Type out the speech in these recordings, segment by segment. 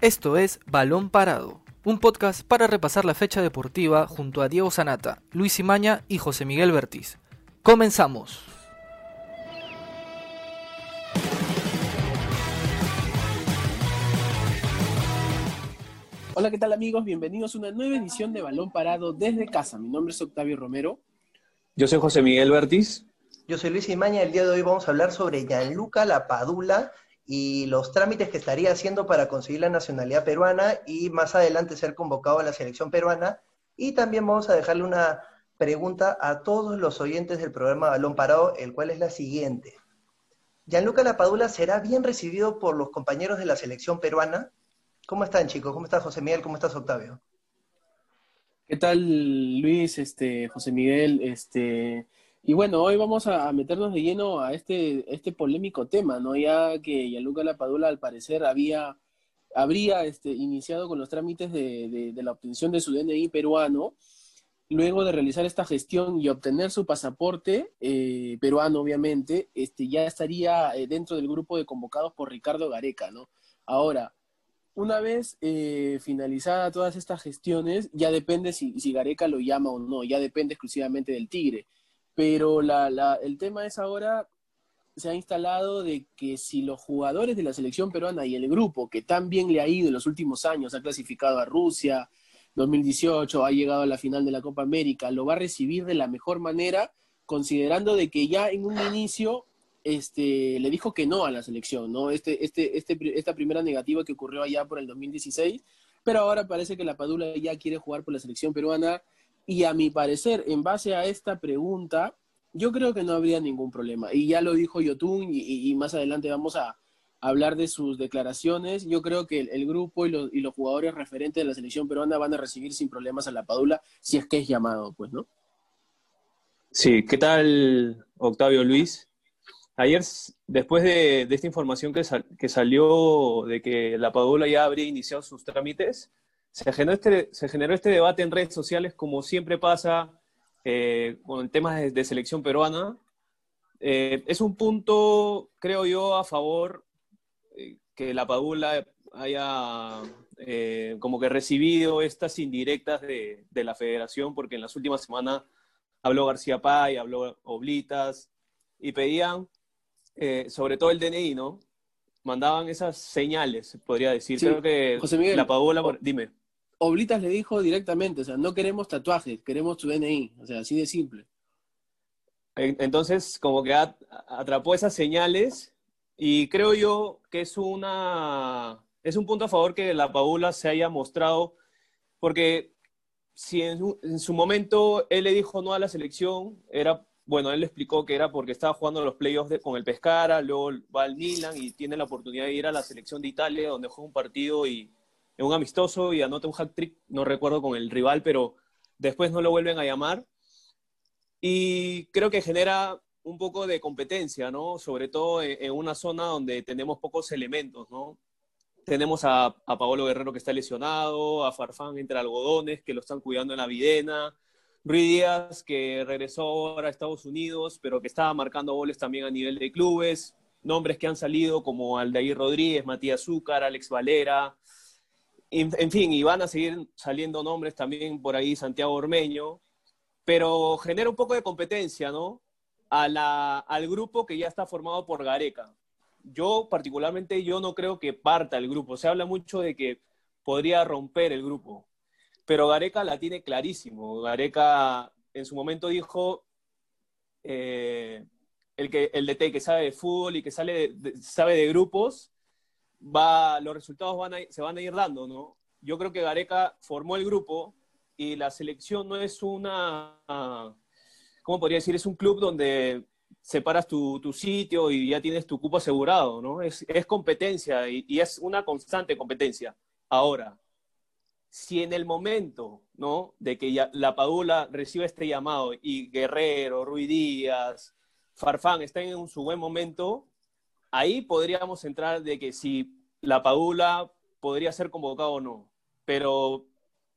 Esto es Balón Parado, un podcast para repasar la fecha deportiva junto a Diego Sanata, Luis Imaña y José Miguel Bertiz. Comenzamos. Hola, ¿qué tal amigos? Bienvenidos a una nueva edición de Balón Parado desde casa. Mi nombre es Octavio Romero. Yo soy José Miguel Bertiz. Yo soy Luis Imaña. El día de hoy vamos a hablar sobre Gianluca Lapadula y los trámites que estaría haciendo para conseguir la nacionalidad peruana y más adelante ser convocado a la selección peruana. Y también vamos a dejarle una pregunta a todos los oyentes del programa Balón Parado, el cual es la siguiente. ¿Gianluca Lapadula será bien recibido por los compañeros de la selección peruana? ¿Cómo están chicos? ¿Cómo está José Miguel? ¿Cómo estás Octavio? ¿Qué tal Luis, este, José Miguel? Este, y bueno, hoy vamos a, meternos de lleno a este, este polémico tema, ¿no? Ya que Gianluca Lapadula al parecer había, habría este, iniciado con los trámites de, la obtención de su DNI peruano, luego de realizar esta gestión y obtener su pasaporte eh, peruano, obviamente, este, ya estaría eh, dentro del grupo de convocados por Ricardo Gareca, ¿no? Ahora, una vez eh, finalizada todas estas gestiones, ya depende si, si Gareca lo llama o no, ya depende exclusivamente del Tigre pero la, el tema es ahora, se ha instalado de que si los jugadores de la selección peruana y el grupo, que tan bien le ha ido en los últimos años, ha clasificado a Rusia, 2018, ha llegado a la final de la Copa América, lo va a recibir de la mejor manera, considerando de que ya en un inicio este, le dijo que no a la selección, ¿no? Este, este, este, esta primera negativa que ocurrió allá por el 2016, pero ahora parece que la Padula ya quiere jugar por la selección peruana y a mi parecer, en base a esta pregunta, yo creo que no habría ningún problema. Y ya lo dijo Yotun y, más adelante vamos a hablar de sus declaraciones. Yo creo que el, grupo y los, jugadores referentes de la selección peruana van a recibir sin problemas a la Padula si es que es llamado, pues, ¿no? Sí, ¿qué tal, Octavio Luis? Ayer, después de, esta información que, que, salió de que la Padula ya habría iniciado sus trámites, se generó este, se generó este debate en redes sociales, como siempre pasa eh, con temas de, selección peruana. Eh, es un punto, creo yo, a favor eh, que la Padula haya como que recibido estas indirectas de, de, la federación, porque en las últimas semanas habló García Pay, habló Oblitas, y pedían, sobre todo el DNI, ¿no? Mandaban esas señales, podría decir. Creo que José Miguel, la Padula, dime. Oblitas le dijo directamente, o sea, no queremos tatuajes, queremos tu DNI, o sea, así de simple. Entonces, como que atrapó esas señales y creo yo que es una es un punto a favor que la Paula se haya mostrado, porque si en su, momento él le dijo no a la selección, era, bueno, él le explicó que era porque estaba jugando los playoffs con el Pescara, luego va al Milan y tiene la oportunidad de ir a la selección de Italia, donde juega un partido y, en un amistoso y anota un hat trick, no recuerdo con el rival, pero después no lo vuelven a llamar. Y creo que genera un poco de competencia, ¿no? Sobre todo en, una zona donde tenemos pocos elementos, ¿no? Tenemos a, a Paolo Guerrero que está lesionado, a Farfán entre algodones que lo están cuidando en la Videna, Ruiz Díaz que regresó ahora a Estados Unidos, pero que estaba marcando goles también a nivel de clubes, nombres que han salido como Aldair Rodríguez, Matías Zúcar, Alex Valera, en fin, y van a seguir saliendo nombres también por ahí, Santiago Ormeño, pero genera un poco de competencia, ¿no? Al grupo que ya está formado por Gareca. Yo particularmente, yo no creo que parta el grupo. Se habla mucho de que podría romper el grupo, pero Gareca la tiene clarísimo. Gareca en su momento dijo, eh, el, que, el DT que sabe de fútbol y que sale sabe de grupos, va, los resultados van se van a ir dando, ¿no? Yo creo que Gareca formó el grupo y la selección no es una, ¿cómo podría decir? Es un club donde separas tu, tu sitio y ya tienes tu cupo asegurado, ¿no? Es, competencia y, es una constante competencia. Ahora, si en el momento, ¿no? De que la Padula recibe este llamado y Guerrero, Ruiz Díaz, Farfán están en su buen momento, ahí podríamos entrar de que si la Padula podría ser convocado o no. Pero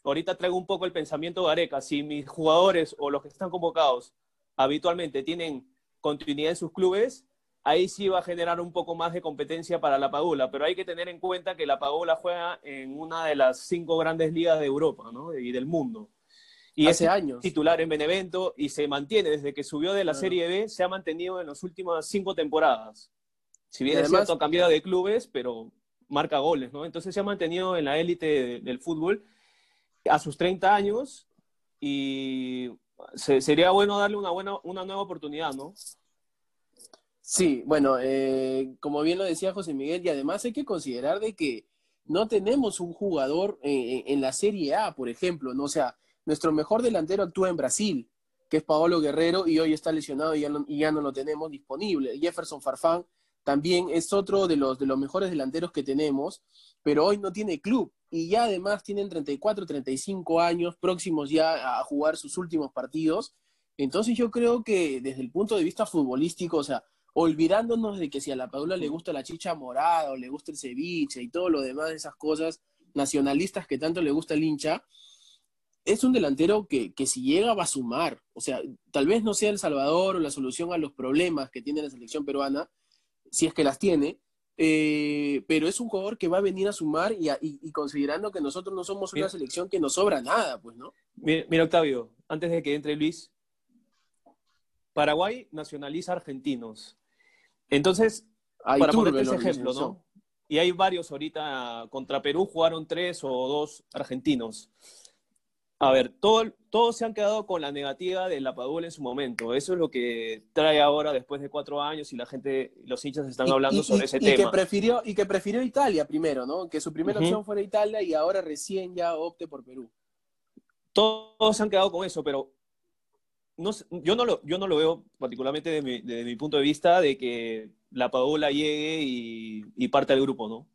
ahorita traigo un poco el pensamiento de Areca. Si mis jugadores o los que están convocados habitualmente tienen continuidad en sus clubes, ahí sí va a generar un poco más de competencia para la Padula, pero hay que tener en cuenta que la Padula juega en una de las cinco grandes ligas de Europa ¿no? y del mundo. Y Hace es años. titular en Benevento y se mantiene desde que subió de la Claro. Serie B, se ha mantenido en las últimas cinco temporadas. Si bien Y es además- cierto, ha cambiado de clubes, pero marca goles, ¿no? Entonces se ha mantenido en la élite de- del fútbol a sus 30 años y se- sería bueno darle una, buena, una nueva oportunidad, ¿no? Sí, bueno, eh, como bien lo decía José Miguel, y además hay que considerar de que no tenemos un jugador eh, en la Serie A, por ejemplo, ¿no? O sea, nuestro mejor delantero actúa en Brasil, que es Paolo Guerrero, y hoy está lesionado y ya no, y ya no lo tenemos disponible. Jefferson Farfán también es otro de los, de los mejores delanteros que tenemos, pero hoy no tiene club, y ya además tienen 34, 35 años, próximos ya a jugar sus últimos partidos. Entonces yo creo que desde el punto de vista futbolístico, o sea, olvidándonos de que si a la Paula le gusta la chicha morada o le gusta el ceviche y todo lo demás de esas cosas nacionalistas que tanto le gusta el hincha, es un delantero que, que si llega va a sumar. O sea, tal vez no sea El Salvador o la solución a los problemas que tiene la selección peruana, si es que las tiene, eh, pero es un jugador que va a venir a sumar y, a- y- y considerando que nosotros no somos una selección que nos sobra nada, pues, ¿no? Mira, mira, Octavio, antes de que entre Luis, Paraguay nacionaliza argentinos. Entonces, Hay para turbe ponerte en la ese ejemplo. ¿no? Y hay varios ahorita, contra Perú jugaron tres o dos argentinos. A ver, todo- todos se han quedado con la negativa de la Padula en su momento. Eso es lo que trae ahora después de cuatro años y la gente, los hinchas están Y- hablando y- sobre y- ese y Que tema. prefirió, y que prefirió Italia primero, ¿no? Que su primera opción fuera Italia y ahora recién ya opte por Perú. Todos se han quedado con eso, pero no yo, no lo, yo no lo veo particularmente desde mi, desde mi punto de vista de que la Padula llegue y, y parte del grupo, ¿no?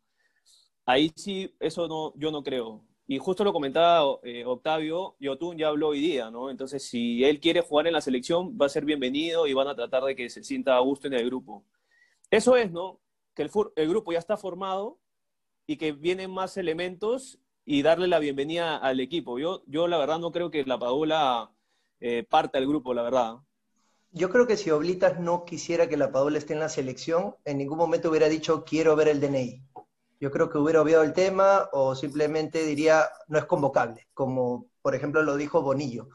Ahí sí, eso no, yo no creo. Y justo lo comentaba eh, Octavio, Yotun ya habló hoy día, ¿no? Entonces, si él quiere jugar en la selección, va a ser bienvenido y van a tratar de que se sienta a gusto en el grupo. Eso es, ¿no? Que el, el grupo ya está formado y que vienen más elementos y darle la bienvenida al equipo. Yo, yo la verdad no creo que la Padula eh, parta del grupo, la verdad. Yo creo que si Oblitas no quisiera que la Padula esté en la selección, en ningún momento hubiera dicho quiero ver el DNI. Yo creo que hubiera obviado el tema o simplemente diría no es convocable, como por ejemplo lo dijo Bonillo.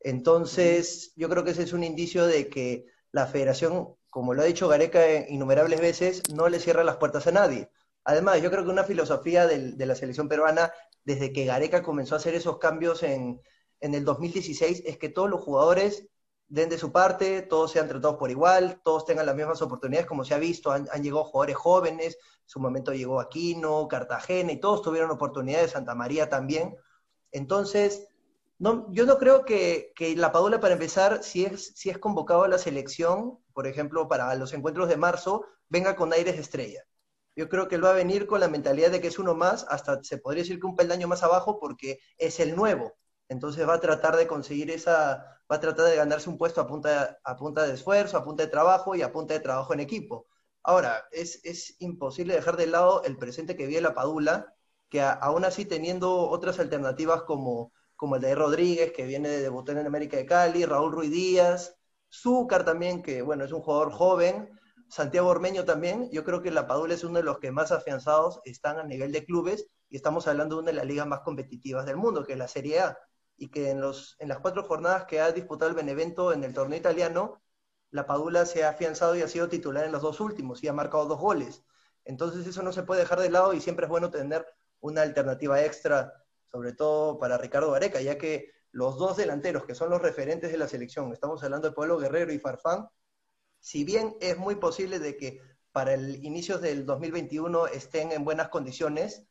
Entonces, yo creo que ese es un indicio de que la federación, como lo ha dicho Gareca innumerables veces, no le cierra las puertas a nadie. Además, yo creo que una filosofía de la selección peruana, desde que Gareca comenzó a hacer esos cambios en, en el 2016, es que todos los jugadores den de su parte, todos sean tratados por igual, todos tengan las mismas oportunidades, como se ha visto, han, han llegado jugadores jóvenes, en su momento llegó Aquino, Cartagena, y todos tuvieron oportunidades, Santa María también. Entonces, no, yo no creo que, que la Padula, para empezar, si es, si es convocado a la selección, por ejemplo, para los encuentros de marzo, venga con aires de estrella. Yo creo que él va a venir con la mentalidad de que es uno más, hasta se podría decir que un peldaño más abajo, porque es el nuevo. Entonces va a tratar de conseguir esa, va a tratar de ganarse un puesto a punta, a punta de esfuerzo, a punta de trabajo y a punta de trabajo en equipo. Ahora, es, es imposible dejar de lado el presente que vive la Padula, que a- aún así teniendo otras alternativas como, como el de Rodríguez, que viene de debutar en América de Cali, Raúl Ruiz Díaz, Zúcar también, que bueno, es un jugador joven, Santiago Ormeño también, yo creo que la Padula es uno de los que más afianzados están a nivel de clubes y estamos hablando de una de las ligas más competitivas del mundo, que es la Serie A, y que en, los, en las cuatro jornadas que ha disputado el Benevento en el torneo italiano, la Padula se ha afianzado y ha sido titular en los dos últimos y ha marcado dos goles. Entonces eso no se puede dejar de lado y siempre es bueno tener una alternativa extra, sobre todo para Ricardo Gareca, ya que los dos delanteros que son los referentes de la selección, estamos hablando de Pablo Guerrero y Farfán, si bien es muy posible de que para el inicio del 2021 estén en buenas condiciones,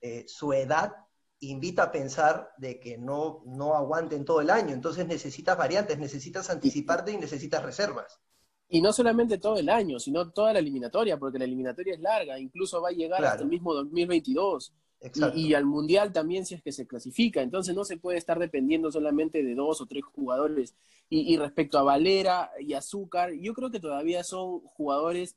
eh, su edad invita a pensar de que no, no aguanten todo el año. Entonces necesitas variantes, necesitas anticiparte y necesitas reservas. Y no solamente todo el año, sino toda la eliminatoria, porque la eliminatoria es larga, incluso va a llegar Claro. hasta el mismo 2022. Exacto. Y, y al Mundial también si es que se clasifica. Entonces no se puede estar dependiendo solamente de dos o tres jugadores. Y, y respecto a Valera y Azúcar, yo creo que todavía son jugadores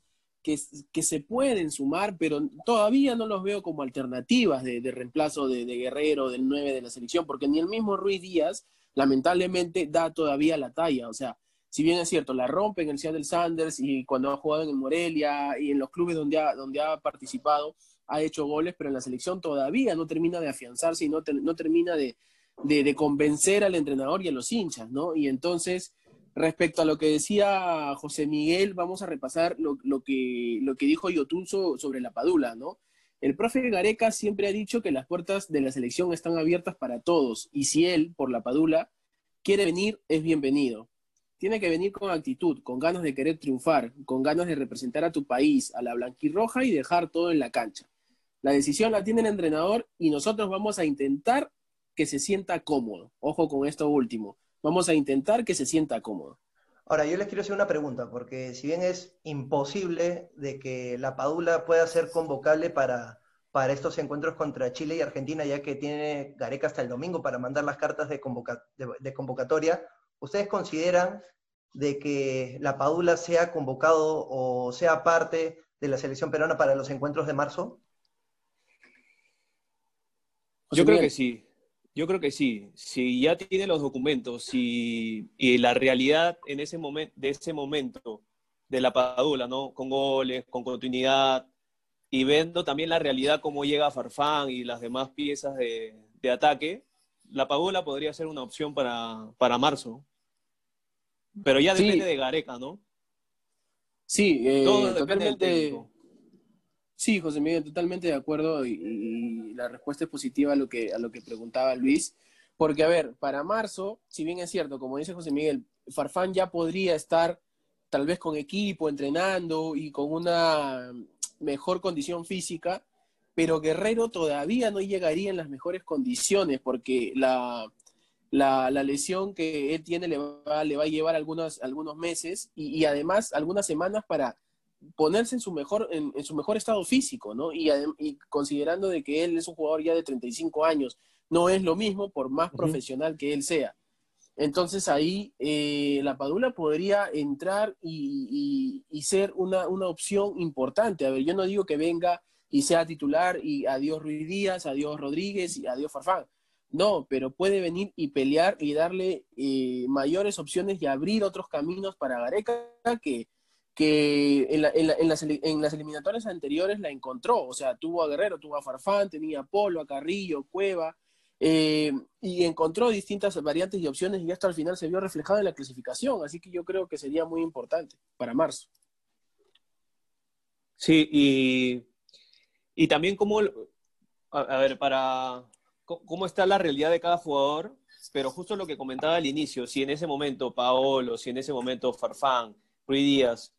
que, se pueden sumar, pero todavía no los veo como alternativas de, de reemplazo de, de Guerrero, del 9 de la selección, porque ni el mismo Ruiz Díaz, lamentablemente, da todavía la talla. O sea, si bien es cierto, la rompe en el Seattle Sanders y cuando ha jugado en el Morelia y en los clubes donde ha, donde ha participado, ha hecho goles, pero en la selección todavía no termina de afianzarse y no, no termina de, de, convencer al entrenador y a los hinchas, ¿no? Y entonces, respecto a lo que decía José Miguel, vamos a repasar lo, lo que, lo que dijo Yotunzo sobre la Padula, ¿no? El profe Gareca siempre ha dicho que las puertas de la selección están abiertas para todos y si él, por la Padula, quiere venir, es bienvenido. Tiene que venir con actitud, con ganas de querer triunfar, con ganas de representar a tu país, a la blanquirroja y dejar todo en la cancha. La decisión la tiene el entrenador y nosotros vamos a intentar que se sienta cómodo. Ojo con esto último. Vamos a intentar que se sienta cómodo. Ahora, yo les quiero hacer una pregunta, porque si bien es imposible de que la Padula pueda ser convocable para, para estos encuentros contra Chile y Argentina, ya que tiene Gareca hasta el domingo para mandar las cartas de, de, convocatoria, ¿ustedes consideran de que la Padula sea convocado o sea parte de la selección peruana para los encuentros de marzo? Yo creo que sí. Yo creo que sí. Si ya tiene los documentos y, la realidad en ese momento, de ese momento de la Padula, ¿no? Con goles, con continuidad y viendo también la realidad cómo llega Farfán y las demás piezas de, ataque, la Padula podría ser una opción para, para marzo. Pero ya depende de Gareca, ¿no? Sí, eh, Todo totalmente. Sí, José Miguel, totalmente de acuerdo y, la respuesta es positiva a lo, que, a lo que preguntaba Luis. Porque, a ver, para marzo, si bien es cierto, como dice José Miguel, Farfán ya podría estar tal vez con equipo, entrenando y con una mejor condición física, pero Guerrero todavía no llegaría en las mejores condiciones porque la, la, lesión que él tiene le va, le va a llevar algunos, algunos meses y, además algunas semanas para ponerse en su mejor, en, su mejor estado físico, ¿no? Y, considerando de que él es un jugador ya de 35 años, no es lo mismo por más profesional que él sea. Entonces ahí eh, la Padula podría entrar y, ser una, una, opción importante. A ver, yo no digo que venga y sea titular y adiós Ruiz Díaz, adiós Rodríguez y adiós Farfán. No, pero puede venir y pelear y darle eh, mayores opciones y abrir otros caminos para Gareca que, que en, las, eliminatorias anteriores la encontró. O sea, tuvo a Guerrero, tuvo a Farfán, tenía a Polo, a Carrillo, Cueva, eh, y encontró distintas variantes y opciones y esto al final se vio reflejado en la clasificación. Así que yo creo que sería muy importante para marzo. Sí, y, y también cómo, a, ver, para cómo está la realidad de cada jugador, pero justo lo que comentaba al inicio, si en ese momento Paolo, si en ese momento Farfán, Ruiz Díaz,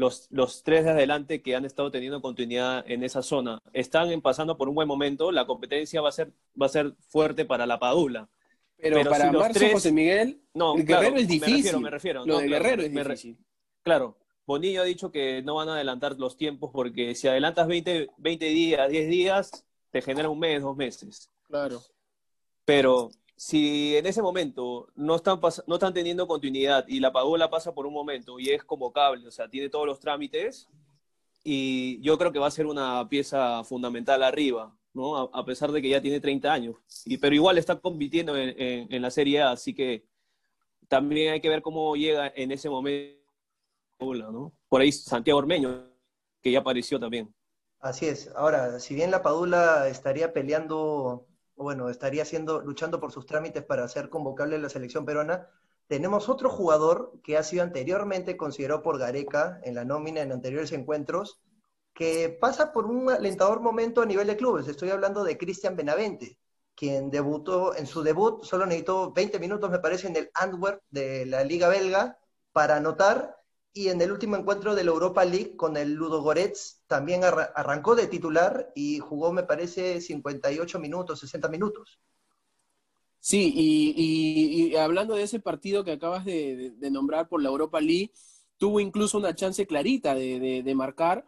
los, los tres de adelante que han estado teniendo continuidad en esa zona están pasando por un buen momento, la competencia va a ser, va a ser fuerte para la Padula. Pero, para Marzo, José Miguel, no, el Guerrero es difícil. Me refiero, Lo de Guerrero es difícil. Claro, Bonillo ha dicho que no van a adelantar los tiempos porque si adelantas 20, 20 días, 10 días, te genera un mes, dos meses. Claro. Pero si en ese momento no están, no están teniendo continuidad y la Padula pasa por un momento y es convocable, o sea, tiene todos los trámites, y yo creo que va a ser una pieza fundamental arriba, ¿no? A, pesar de que ya tiene 30 años. Y, pero igual está compitiendo en, la Serie A, así que también hay que ver cómo llega en ese momento. Por ahí Santiago Ormeño, que ya apareció también. Así es. Ahora, si bien la Padula estaría peleando bueno, estaría haciendo, luchando por sus trámites para ser convocable en la selección peruana. Tenemos otro jugador que ha sido anteriormente considerado por Gareca en la nómina en anteriores encuentros, que pasa por un alentador momento a nivel de clubes. Estoy hablando de Cristian Benavente, quien debutó en su debut, solo necesitó 20 minutos, me parece, en el Antwerp de la Liga Belga para anotar y en el último encuentro de la Europa League con el Ludo Goretz también arrancó de titular y jugó, me parece, 58 minutos, 60 minutos. Sí, y, hablando de ese partido que acabas de, nombrar por la Europa League, tuvo incluso una chance clarita de, marcar.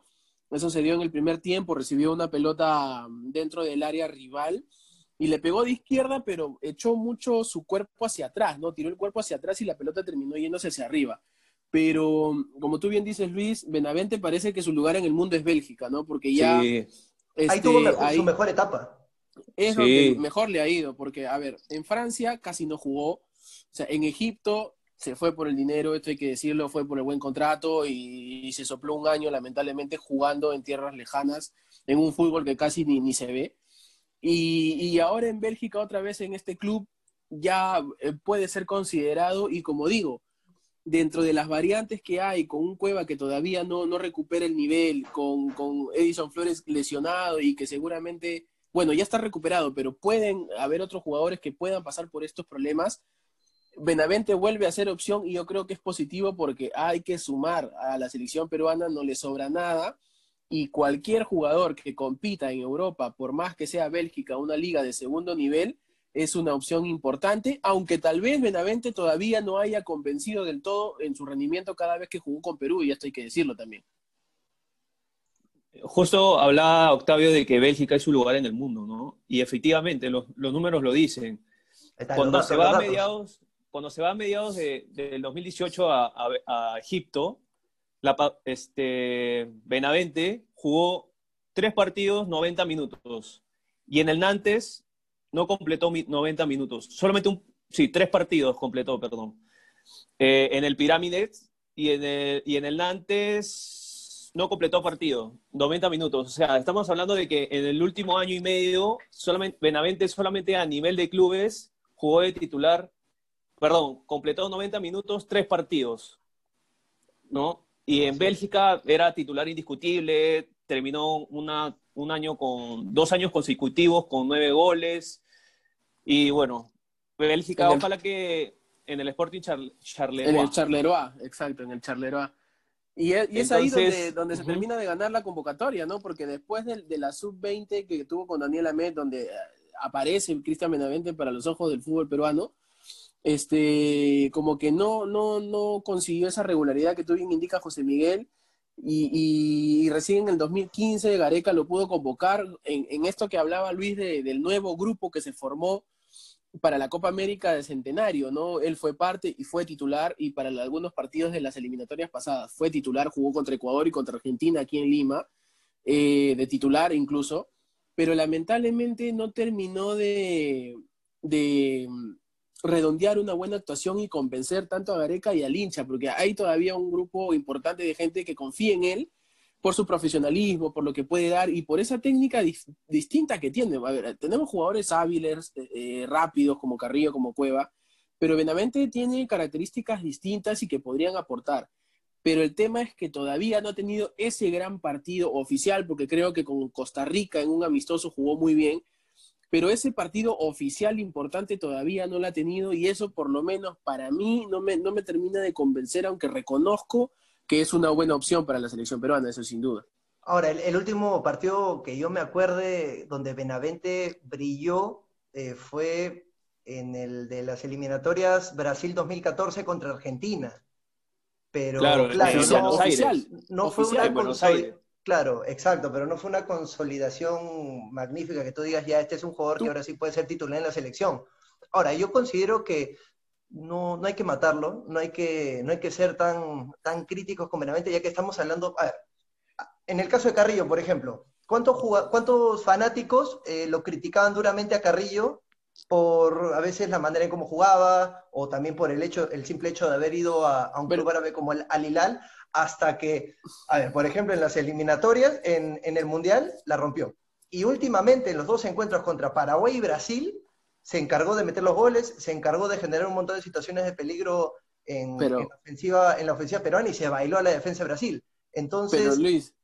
Eso se dio en el primer tiempo, recibió una pelota dentro del área rival y le pegó de izquierda, pero echó mucho su cuerpo hacia atrás, ¿no? Tiró el cuerpo hacia atrás y la pelota terminó yéndose hacia arriba. Pero, como tú bien dices, Luis, Benavente parece que su lugar en el mundo es Bélgica, ¿no? Porque ya... ahí tuvo este, su mejor etapa. Es lo que mejor le ha ido, porque, a ver, en Francia casi no jugó. O sea, en Egipto se fue por el dinero, esto hay que decirlo, fue por el buen contrato y, se sopló un año lamentablemente jugando en tierras lejanas, en un fútbol que casi ni, ni se ve. Y, y, ahora en Bélgica otra vez en este club ya eh, puede ser considerado y como digo, dentro de las variantes que hay, con un Cueva que todavía no, no recupera el nivel, con, con Edison Flores lesionado y que seguramente, bueno, ya está recuperado, pero pueden haber otros jugadores que puedan pasar por estos problemas Benavente vuelve a ser opción y yo creo que es positivo porque hay que sumar a la selección peruana, no le sobra nada y cualquier jugador que compita en Europa, por más que sea Bélgica, una liga de segundo nivel, es una opción importante, aunque tal vez Benavente todavía no haya convencido del todo en su rendimiento cada vez que jugó con Perú, y esto hay que decirlo también. Justo hablaba Octavio de que Bélgica es su lugar en el mundo, ¿no? Y efectivamente, los, números lo dicen. Cuando se va a mediados, cuando se va a mediados de, del 2018 a, Egipto, este, Benavente jugó tres partidos, 90 minutos. Y en el Nantes no completó 90 minutos. Solamente un, sí, tres partidos completó, perdón. Eh, en el Pirámides y en el, y en el Nantes no completó partido, 90 minutos. O sea, estamos hablando de que en el último año y medio, solamente, Benavente solamente a nivel de clubes jugó de titular perdón, completó 90 minutos, tres partidos, ¿no? Y en Bélgica era titular indiscutible, terminó una, un año con, dos años consecutivos con nueve goles. Y bueno, Bélgica, ojalá que en el Sporting Charleroi. En el Charleroi, exacto, en el Charleroi. Y es, ahí donde, donde se termina de ganar la convocatoria, ¿no? Porque después de, de la sub-20 que tuvo con Daniel Amet, donde aparece Cristian Benavente para los ojos del fútbol peruano, este, como que no, no, no consiguió esa regularidad que tú bien indicas, José Miguel, y, recién en el 2015 Gareca lo pudo convocar en, esto que hablaba Luis del nuevo grupo que se formó para la Copa América de Centenario, ¿no? Él fue parte y fue titular y para algunos partidos de las eliminatorias pasadas fue titular, jugó contra Ecuador y contra Argentina aquí en Lima, eh, de titular incluso, pero lamentablemente no terminó de, de redondear una buena actuación y convencer tanto a Gareca y al hincha, porque hay todavía un grupo importante de gente que confía en él por su profesionalismo, por lo que puede dar y por esa técnica distinta que tiene. A ver, tenemos jugadores hábiles, eh, eh, rápidos como Carrillo, como Cueva, pero Benavente tiene características distintas y que podrían aportar. Pero el tema es que todavía no ha tenido ese gran partido oficial, porque creo que con Costa Rica en un amistoso jugó muy bien, pero ese partido oficial importante todavía no lo ha tenido y eso por lo menos para mí no me, no me termina de convencer, aunque reconozco que es una buena opción para la selección peruana, eso sin duda. Ahora, el, último partido que yo me acuerde donde Benavente brilló eh, fue en el de las eliminatorias Brasil 2014 contra Argentina. Pero claro, no, oficial, no fue una Claro, exacto, pero no fue una consolidación magnífica que tú digas, ya, este es un jugador que ahora sí puede ser titular en la selección. Ahora, yo considero que no, no hay que matarlo, no hay que, no hay que ser tan, tan críticos con Benavente, ya que estamos hablando... A ver, en el caso de Carrillo, por ejemplo, ¿cuántos, ¿cuántos fanáticos eh, lo criticaban duramente a Carrillo por a veces la manera en cómo jugaba o también por el hecho el simple hecho de haber ido a, un club árabe como el Al Hilal hasta que, a ver, por ejemplo, en las eliminatorias, en, el Mundial, la rompió. Y últimamente, en los dos encuentros contra Paraguay y Brasil, se encargó de meter los goles, se encargó de generar un montón de situaciones de peligro en, la, ofensiva, en la ofensiva peruana y se bailó a la defensa de Brasil. Entonces, pero Luis,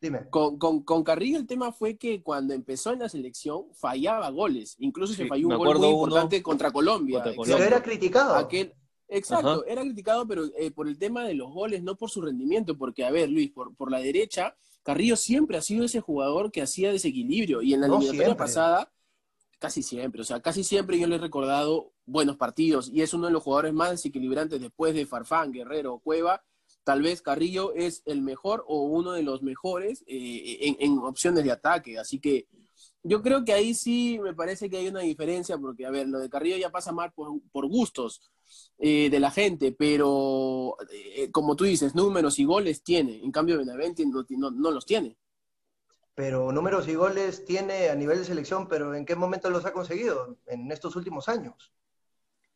dime. Con, con, Carrillo el tema fue que cuando empezó en la selección fallaba goles, incluso se falló un gol muy importante contra Colombia. Pero era criticado. Aquel, Exacto, era criticado, pero eh, por el tema de los goles, no por su rendimiento, porque, a ver, Luis, por, por la derecha, Carrillo siempre ha sido ese jugador que hacía desequilibrio, y en la eliminatoria pasada, casi siempre, o sea, casi siempre yo le he recordado buenos partidos, y es uno de los jugadores más desequilibrantes después de Farfán, Guerrero, Cueva, tal vez Carrillo es el mejor o uno de los mejores eh, en, en opciones de ataque, así que yo creo que ahí sí me parece que hay una diferencia, porque, a ver, lo de Carrillo ya pasa mal por, gustos eh, de la gente, pero eh, como tú dices, números y goles tiene, en cambio Benavente no, no, los tiene. Pero números y goles tiene a nivel de selección, pero ¿en qué momento los ha conseguido? En estos últimos años.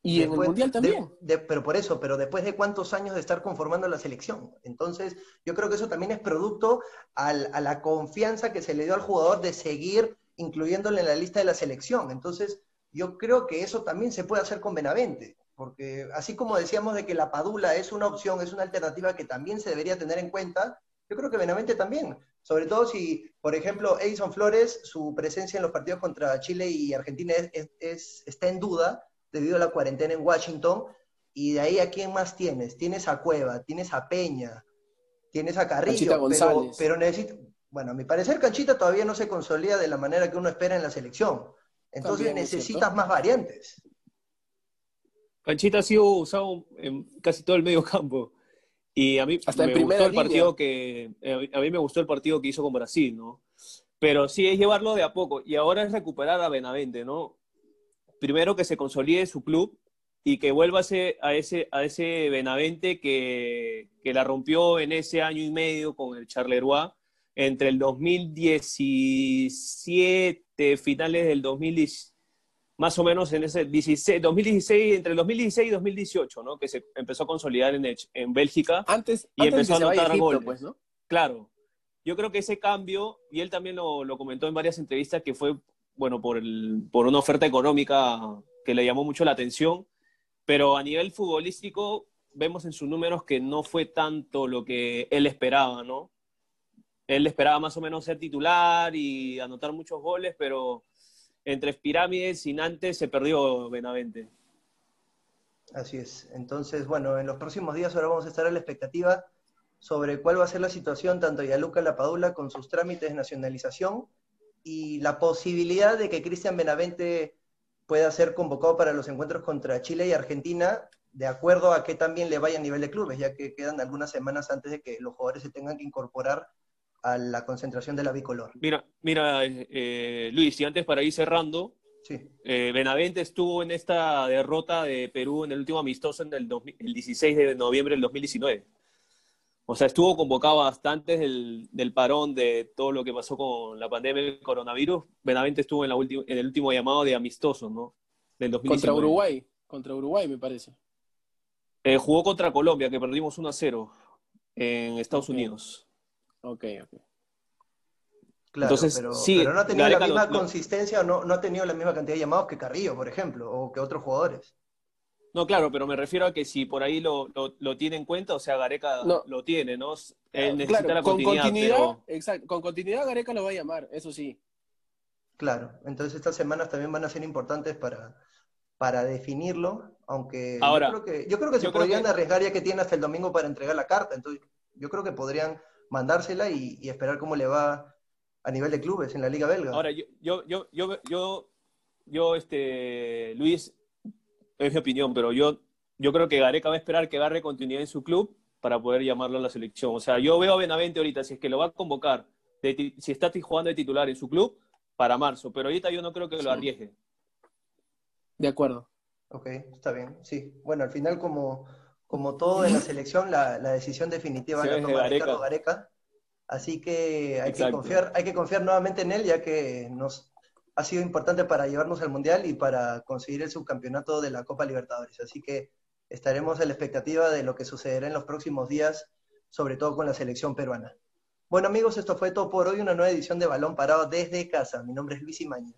Y en el Mundial también. pero por eso, pero después de cuántos años de estar conformando la selección. Entonces, yo creo que eso también es producto a la confianza que se le dio al jugador de seguir incluyéndole en la lista de la selección. Entonces, yo creo que eso también se puede hacer con Benavente, porque así como decíamos de que la Padula es una opción, es una alternativa que también se debería tener en cuenta, yo creo que Benavente también. Sobre todo si, por ejemplo, Edison Flores, su presencia en los partidos contra Chile y Argentina es, está en duda debido a la cuarentena en Washington. Y de ahí a quién más tienes? Tienes a Cueva, tienes a Peña, tienes a Carrillo, pero, pero necesito, bueno, a mi parecer Canchita todavía no se consolida de la manera que uno espera en la selección. Entonces necesitas más variantes. Canchita ha sido usado en casi todo el medio campo. Y a mí me gustó el partido que eh, a mí me gustó el partido que hizo con Brasil, ¿no? Pero sí es llevarlo de a poco y ahora es recuperar a Benavente, ¿no? Primero que se consolide su club y que vuelva a ese, a Benavente que, que la rompió en ese año y medio con el Charleroi entre el 2017, finales del 2010, más o menos en ese 16, 2016, entre el 2016 y 2018, ¿no? Que se empezó a consolidar en, en Bélgica. Antes, y empezó a anotar goles. Pues, ¿no? Claro. Yo creo que ese cambio, y él también lo, lo comentó en varias entrevistas, que fue, bueno, por, el, por una oferta económica que le llamó mucho la atención, pero a nivel futbolístico vemos en sus números que no fue tanto lo que él esperaba, ¿no? Él esperaba más o menos ser titular y anotar muchos goles, pero entre pirámides y Nantes se perdió Benavente. Así es. Entonces, bueno, en los próximos días ahora vamos a estar a la expectativa sobre cuál va a ser la situación tanto de Luca Lapadula con sus trámites de nacionalización y la posibilidad de que Cristian Benavente pueda ser convocado para los encuentros contra Chile y Argentina, de acuerdo a que también le vaya a nivel de clubes, ya que quedan algunas semanas antes de que los jugadores se tengan que incorporar a la concentración de la bicolor. Mira, mira eh, Luis, y antes para ir cerrando, eh, Benavente estuvo en esta derrota de Perú en el último amistoso en el, 16 de noviembre del 2019. O sea, estuvo convocado hasta antes del, parón de todo lo que pasó con la pandemia del coronavirus. Benavente estuvo en, la en el último llamado de amistoso, ¿no? Del 2019. Contra Uruguay, contra Uruguay me parece. Eh, jugó contra Colombia, que perdimos 1 a 0 en Estados Unidos. Ok, ok. Claro, Entonces, pero, sí, no ha tenido la misma consistencia o no, no ha tenido la misma cantidad de llamados que Carrillo, por ejemplo, o que otros jugadores. No, claro, pero me refiero a que si por ahí lo, lo, tiene en cuenta, o sea, Gareca lo tiene, ¿no? Él necesita la continuidad. Con continuidad, exacto, con continuidad Gareca lo va a llamar, eso sí. Claro, entonces estas semanas también van a ser importantes para, para definirlo, aunque Ahora, yo creo que, yo creo que se podrían arriesgar ya que tiene hasta el domingo para entregar la carta, entonces yo creo que podrían mandársela y, esperar cómo le va a nivel de clubes en la Liga Belga. Ahora, yo, yo, yo, yo, yo, yo este, Luis, es mi opinión, pero yo, yo creo que Gareca va a esperar que agarre continuidad en su club para poder llamarlo a la selección. O sea, yo veo a Benavente ahorita, si es que lo va a convocar, si está jugando de titular en su club, para marzo, pero ahorita yo no creo que lo arriesgue. De acuerdo. Ok, está bien, sí. Bueno, al final como como todo en la selección, la, decisión definitiva la toma Ricardo Gareca. Así que hay que, confiar, hay que confiar nuevamente en él, ya que nos ha sido importante para llevarnos al Mundial y para conseguir el subcampeonato de la Copa Libertadores. Así que estaremos a la expectativa de lo que sucederá en los próximos días, sobre todo con la selección peruana. Bueno amigos, esto fue todo por hoy, una nueva edición de Balón Parado desde casa. Mi nombre es Luis Imaña.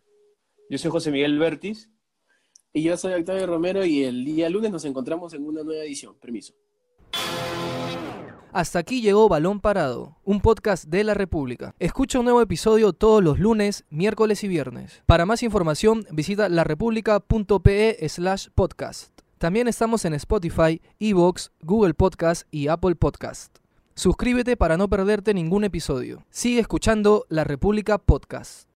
Yo soy José Miguel Bertis. Y yo soy Octavio Romero y el día lunes nos encontramos en una nueva edición. Permiso. Hasta aquí llegó Balón Parado, un podcast de la República. Escucha un nuevo episodio todos los lunes, miércoles y viernes. Para más información visita larepublica.pe slash podcast. También estamos en Spotify, Evox, Google Podcast y Apple Podcast. Suscríbete para no perderte ningún episodio. Sigue escuchando La República Podcast.